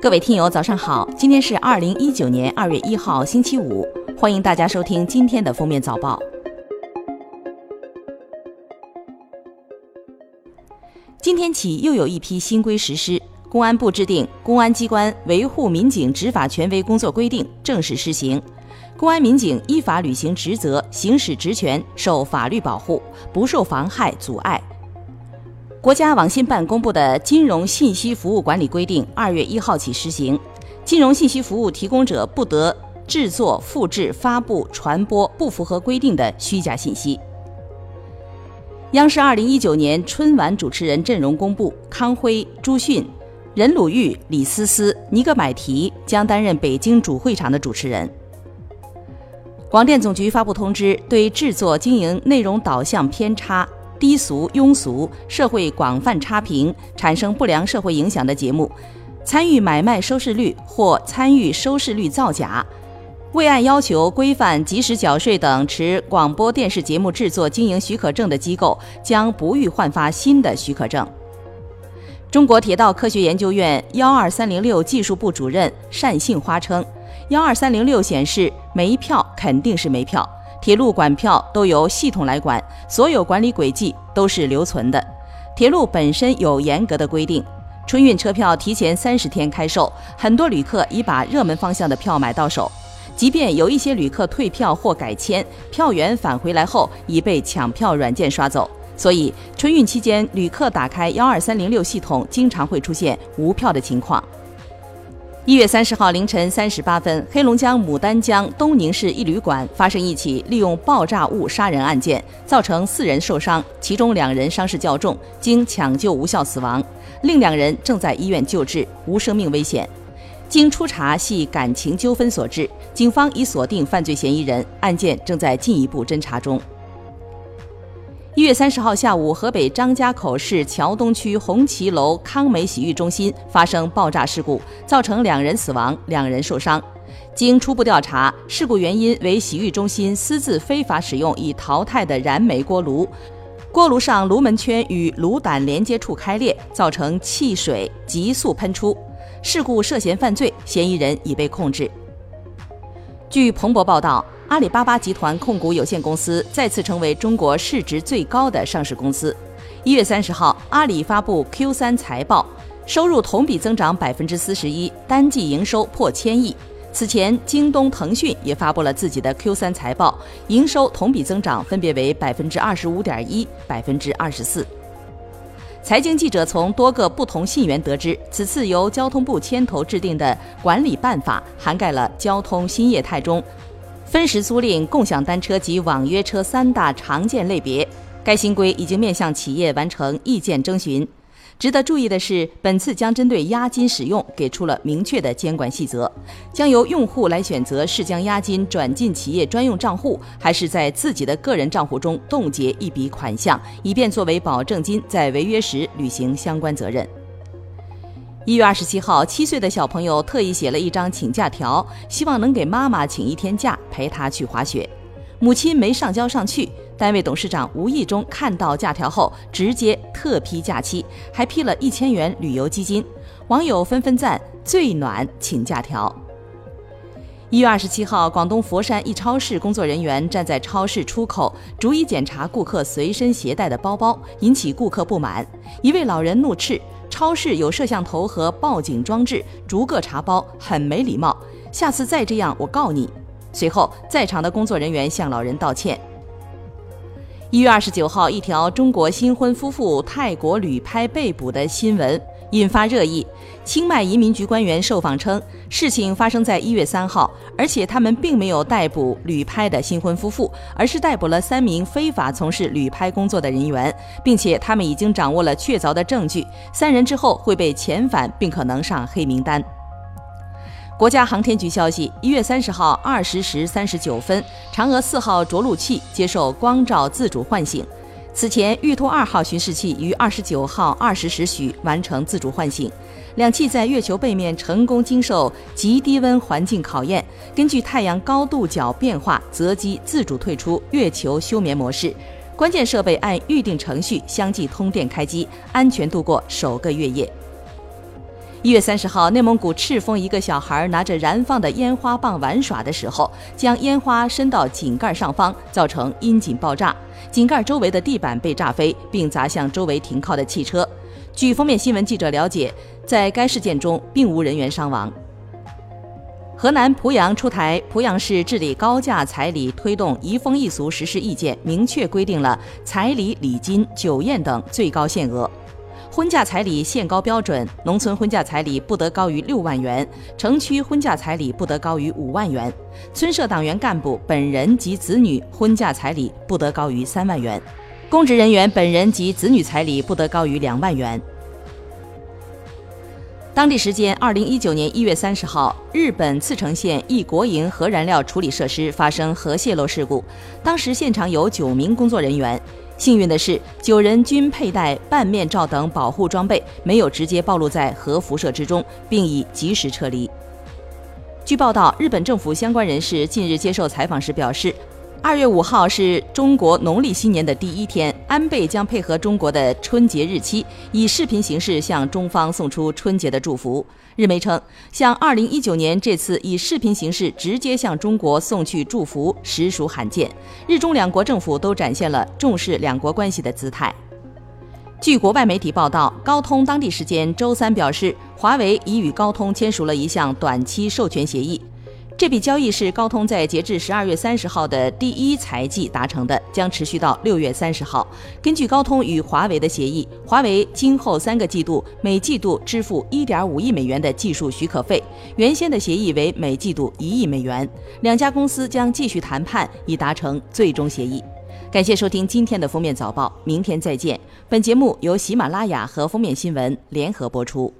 各位听友，早上好！今天是二零一九年二月一号，星期五，欢迎大家收听今天的封面早报。今天起，又有一批新规实施，公安部制定《公安机关维护民警执法权威工作规定》正式施行。公安民警依法履行职责、行使职权，受法律保护，不受妨害阻碍。国家网信办公布的《金融信息服务管理规定》二月一号起施行，金融信息服务提供者不得制作、复制、发布、传播不符合规定的虚假信息。央视二零一九年春晚主持人阵容公布，康辉、朱迅、任鲁豫、李思思、尼格买提将担任北京主会场的主持人。广电总局发布通知，对制作经营内容导向偏差、低俗、庸俗、社会广泛差评、产生不良社会影响的节目，参与买卖收视率或参与收视率造假，未按要求规范及时缴税等持广播电视节目制作经营许可证的机构，将不予换发新的许可证。中国铁道科学研究院幺二三零六技术部主任单杏花称。幺二三零六显示没票肯定是没票，铁路管票都由系统来管，所有管理轨迹都是留存的。铁路本身有严格的规定，春运车票提前三十天开售，很多旅客已把热门方向的票买到手。即便有一些旅客退票或改签，票源返回来后已被抢票软件刷走。所以春运期间，旅客打开幺二三零六系统，经常会出现无票的情况。一月三十号凌晨三时八分，黑龙江牡丹江东宁市一旅馆发生一起利用爆炸物杀人案件，造成四人受伤，其中两人伤势较重，经抢救无效死亡，另两人正在医院救治，无生命危险。经初查系感情纠纷所致，警方已锁定犯罪嫌疑人，案件正在进一步侦查中。一月三十号下午，河北张家口市桥东区红旗楼康美洗浴中心发生爆炸事故，造成两人死亡，两人受伤。经初步调查，事故原因为洗浴中心私自非法使用已淘汰的燃煤锅炉，锅炉上炉门圈与炉胆连接处开裂，造成汽水急速喷出。事故涉嫌犯罪，嫌疑人已被控制。据彭博报道。阿里巴巴集团控股有限公司再次成为中国市值最高的上市公司。一月三十号，阿里发布 Q 三财报，收入同比增长百分之四十一，单季营收破千亿。此前，京东、腾讯也发布了自己的 Q 三财报，营收同比增长分别为百分之二十五点一、百分之二十四。财经记者从多个不同信源得知，此次由交通部牵头制定的管理办法，涵盖了交通新业态中。分时租赁、共享单车及网约车三大常见类别，该新规已经面向企业完成意见征询。值得注意的是，本次将针对押金使用给出了明确的监管细则，将由用户来选择是将押金转进企业专用账户，还是在自己的个人账户中冻结一笔款项，以便作为保证金，在违约时履行相关责任。一月二十七号，七岁的小朋友特意写了一张请假条，希望能给妈妈请一天假陪他去滑雪。母亲没上交上去，单位董事长无意中看到假条后，直接特批假期，还批了一千元旅游基金。网友纷纷赞最暖请假条。一月二十七号，广东佛山一超市工作人员站在超市出口，逐一检查顾客随身携带的包包，引起顾客不满。一位老人怒斥。超市有摄像头和报警装置，逐个查包，很没礼貌。下次再这样，我告你。随后，在场的工作人员向老人道歉。一月二十九号，一条中国新婚夫妇泰国旅拍被捕的新闻。引发热议。清迈移民局官员受访称，事情发生在一月三号，而且他们并没有逮捕旅拍的新婚夫妇，而是逮捕了三名非法从事旅拍工作的人员，并且他们已经掌握了确凿的证据，三人之后会被遣返，并可能上黑名单。国家航天局消息，一月三十号二十时三十九分，嫦娥四号着陆器接受光照自主唤醒。此前，玉兔二号巡视器于二十九号二十时许完成自主唤醒，两器在月球背面成功经受极低温环境考验，根据太阳高度角变化择机自主退出月球休眠模式，关键设备按预定程序相继通电开机，安全度过首个月夜。一月三十号，内蒙古赤峰一个小孩拿着燃放的烟花棒玩耍的时候，将烟花伸到井盖上方，造成阴井爆炸，井盖周围的地板被炸飞，并砸向周围停靠的汽车。据封面新闻记者了解，在该事件中并无人员伤亡。河南濮阳出台《濮阳市治理高价彩礼推动移风易俗实施意见》，明确规定了彩礼、礼金、酒宴等最高限额。婚嫁彩礼限高标准：农村婚嫁彩礼不得高于六万元，城区婚嫁彩礼不得高于五万元。村社党员干部本人及子女婚嫁彩礼不得高于三万元，公职人员本人及子女彩礼不得高于两万元。当地时间二零一九年一月三十号，日本茨城县一国营核燃料处理设施发生核泄漏事故，当时现场有九名工作人员。幸运的是，九人均佩戴半面罩等保护装备，没有直接暴露在核辐射之中，并已及时撤离。据报道，日本政府相关人士近日接受采访时表示。二月五号是中国农历新年的第一天，安倍将配合中国的春节日期，以视频形式向中方送出春节的祝福。日媒称，像二零一九年这次以视频形式直接向中国送去祝福，实属罕见。日中两国政府都展现了重视两国关系的姿态。据国外媒体报道，高通当地时间周三表示，华为已与高通签署了一项短期授权协议。这笔交易是高通在截至十二月三十号的第一财季达成的，将持续到六月三十号。根据高通与华为的协议，华为今后三个季度每季度支付一点五亿美元的技术许可费，原先的协议为每季度一亿美元。两家公司将继续谈判，以达成最终协议。感谢收听今天的封面早报，明天再见。本节目由喜马拉雅和封面新闻联合播出。